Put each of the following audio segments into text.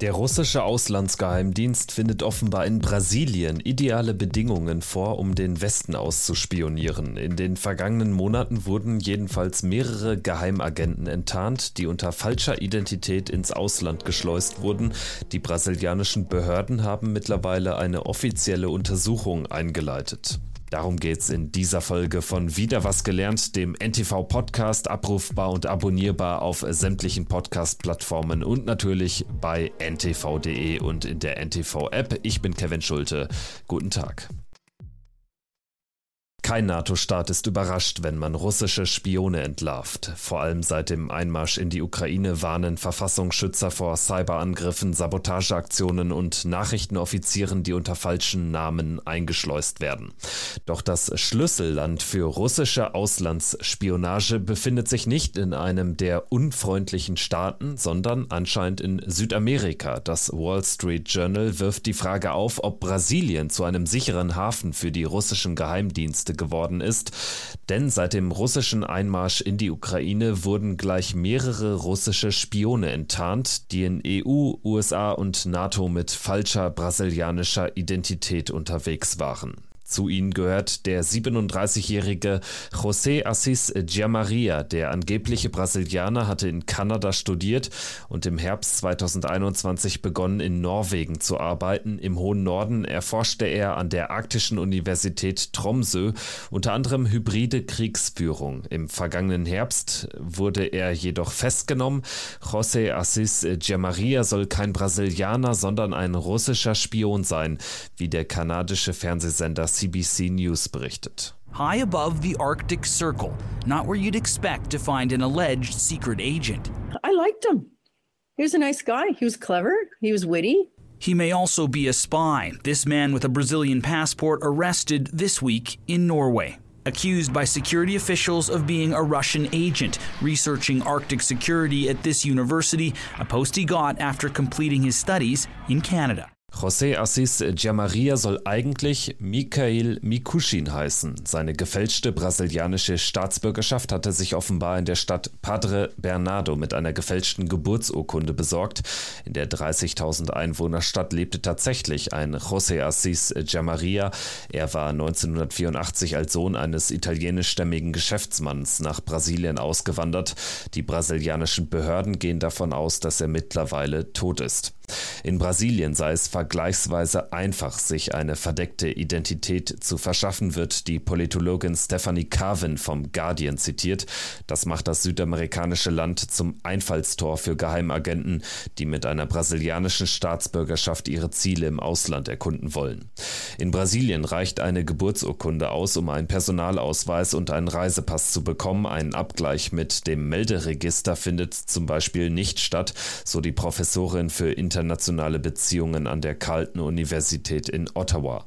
Der russische Auslandsgeheimdienst findet offenbar in Brasilien ideale Bedingungen vor, um den Westen auszuspionieren. In den vergangenen Monaten wurden jedenfalls mehrere Geheimagenten enttarnt, die unter falscher Identität ins Ausland geschleust wurden. Die brasilianischen Behörden haben mittlerweile eine offizielle Untersuchung eingeleitet. Darum geht's in dieser Folge von Wieder was gelernt, dem NTV Podcast, abrufbar und abonnierbar auf sämtlichen Podcast-Plattformen und natürlich bei ntv.de und in der NTV App. Ich bin Kevin Schulte. Guten Tag. Kein NATO-Staat ist überrascht, wenn man russische Spione entlarvt. Vor allem seit dem Einmarsch in die Ukraine warnen Verfassungsschützer vor Cyberangriffen, Sabotageaktionen und Nachrichtenoffizieren, die unter falschen Namen eingeschleust werden. Doch das Schlüsselland für russische Auslandsspionage befindet sich nicht in einem der unfreundlichen Staaten, sondern anscheinend in Südamerika. Das Wall Street Journal wirft die Frage auf, ob Brasilien zu einem sicheren Hafen für die russischen Geheimdienste geworden ist, denn seit dem russischen Einmarsch in die Ukraine wurden gleich mehrere russische Spione enttarnt, die in EU, USA und NATO mit falscher brasilianischer Identität unterwegs waren. Zu ihnen gehört der 37-jährige José Assis Giamaria. Der angebliche Brasilianer hatte in Kanada studiert und im Herbst 2021 begonnen, in Norwegen zu arbeiten. Im hohen Norden erforschte er an der Arktischen Universität Tromsø unter anderem hybride Kriegsführung. Im vergangenen Herbst wurde er jedoch festgenommen. José Assis Giamaria soll kein Brasilianer, sondern ein russischer Spion sein, wie der kanadische Fernsehsender CBC News berichtet. High above the Arctic Circle, not where you'd expect to find an alleged secret agent. I liked him. He was a nice guy. He was clever. He was witty. He may also be a spy. This man with a Brazilian passport arrested this week in Norway. Accused by security officials of being a Russian agent researching Arctic security at this university, a post he got after completing his studies in Canada. José Assis Giamaria soll eigentlich Mikhail Mikuschin heißen. Seine gefälschte brasilianische Staatsbürgerschaft hatte sich offenbar in der Stadt Padre Bernardo mit einer gefälschten Geburtsurkunde besorgt. In der 30.000 Einwohnerstadt lebte tatsächlich ein José Assis Giamaria. Er war 1984 als Sohn eines italienischstämmigen Geschäftsmanns nach Brasilien ausgewandert. Die brasilianischen Behörden gehen davon aus, dass er mittlerweile tot ist. In Brasilien sei es vergleichsweise einfach, sich eine verdeckte Identität zu verschaffen, wird die Politologin Stephanie Carvin vom Guardian zitiert. Das macht das südamerikanische Land zum Einfallstor für Geheimagenten, die mit einer brasilianischen Staatsbürgerschaft ihre Ziele im Ausland erkunden wollen. In Brasilien reicht eine Geburtsurkunde aus, um einen Personalausweis und einen Reisepass zu bekommen. Ein Abgleich mit dem Melderegister findet zum Beispiel nicht statt, so die Professorin für Inter internationale Beziehungen an der Carleton Universität in Ottawa.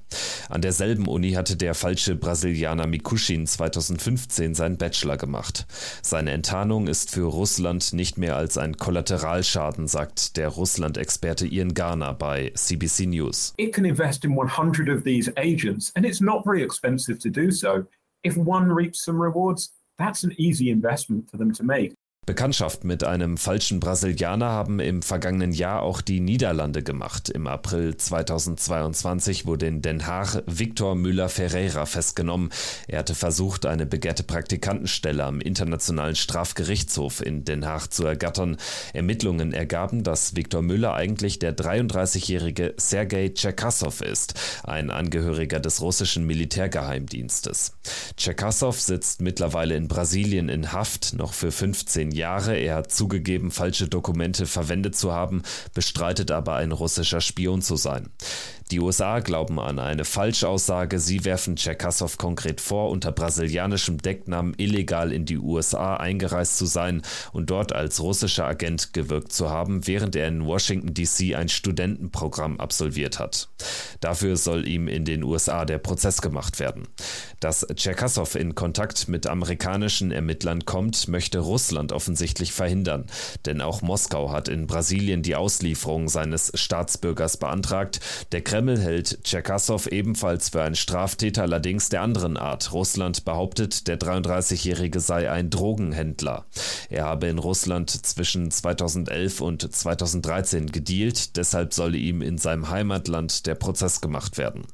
An derselben Uni hatte der falsche Brasilianer Mikuschin 2015 seinen Bachelor gemacht. Seine Enttarnung ist für Russland nicht mehr als ein Kollateralschaden, sagt der Russland-Experte Ian Garner bei CBC News. It can invest in 100 of these agents and it's not very expensive to do so. If one reaps some rewards, that's an easy investment for them to make. Bekanntschaft mit einem falschen Brasilianer haben im vergangenen Jahr auch die Niederlande gemacht. Im April 2022 wurde in Den Haag Victor Müller-Ferreira festgenommen. Er hatte versucht, eine begehrte Praktikantenstelle am Internationalen Strafgerichtshof in Den Haag zu ergattern. Ermittlungen ergaben, dass Victor Müller eigentlich der 33-jährige Sergei Tschekassow ist, ein Angehöriger des russischen Militärgeheimdienstes. Tschekassow sitzt mittlerweile in Brasilien in Haft, noch für 15 Jahre. Er hat zugegeben, falsche Dokumente verwendet zu haben, bestreitet aber ein russischer Spion zu sein. Die USA glauben an eine Falschaussage. Sie werfen Tschekassow konkret vor, unter brasilianischem Decknamen illegal in die USA eingereist zu sein und dort als russischer Agent gewirkt zu haben, während er in Washington DC ein Studentenprogramm absolviert hat. Dafür soll ihm in den USA der Prozess gemacht werden. Dass Tschekassow in Kontakt mit amerikanischen Ermittlern kommt, möchte Russland auf offensichtlich verhindern. Denn auch Moskau hat in Brasilien die Auslieferung seines Staatsbürgers beantragt. Der Kreml hält Tscherkassow ebenfalls für einen Straftäter, allerdings der anderen Art. Russland behauptet, der 33-Jährige sei ein Drogenhändler. Er habe in Russland zwischen 2011 und 2013 gedealt, deshalb solle ihm in seinem Heimatland der Prozess gemacht werden.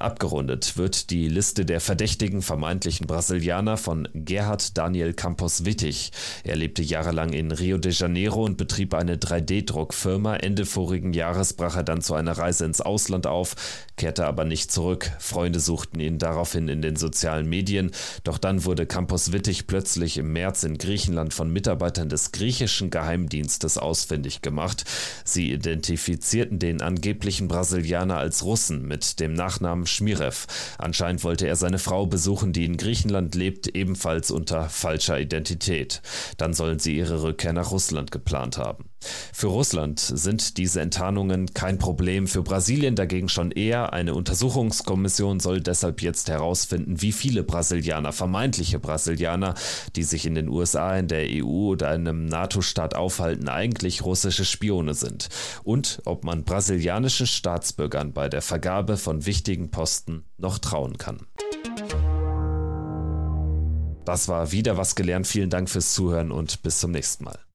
Abgerundet wird die Liste der verdächtigen vermeintlichen Brasilianer von Gerhard Daniel Campos Wittig. Er lebte jahrelang in Rio de Janeiro und betrieb eine 3D-Druckfirma. Ende vorigen Jahres brach er dann zu einer Reise ins Ausland auf, kehrte aber nicht zurück. Freunde suchten ihn daraufhin in den sozialen Medien. Doch dann wurde Campos Wittig plötzlich im März in Griechenland von Mitarbeitern des griechischen Geheimdienstes ausfindig gemacht. Sie identifizierten den angeblichen Brasilianer als Russen mit dem Nachnamen Schmirev. Anscheinend wollte er seine Frau besuchen, die in Griechenland lebt, ebenfalls unter falscher Identität. Dann sollen sie ihre Rückkehr nach Russland geplant haben. Für Russland sind diese Enttarnungen kein Problem, für Brasilien dagegen schon eher. Eine Untersuchungskommission soll deshalb jetzt herausfinden, wie viele Brasilianer, vermeintliche Brasilianer, die sich in den USA, in der EU oder einem NATO-Staat aufhalten, eigentlich russische Spione sind und ob man brasilianischen Staatsbürgern bei der Vergabe von wichtigen Posten noch trauen kann. Das war wieder was gelernt. Vielen Dank fürs Zuhören und bis zum nächsten Mal.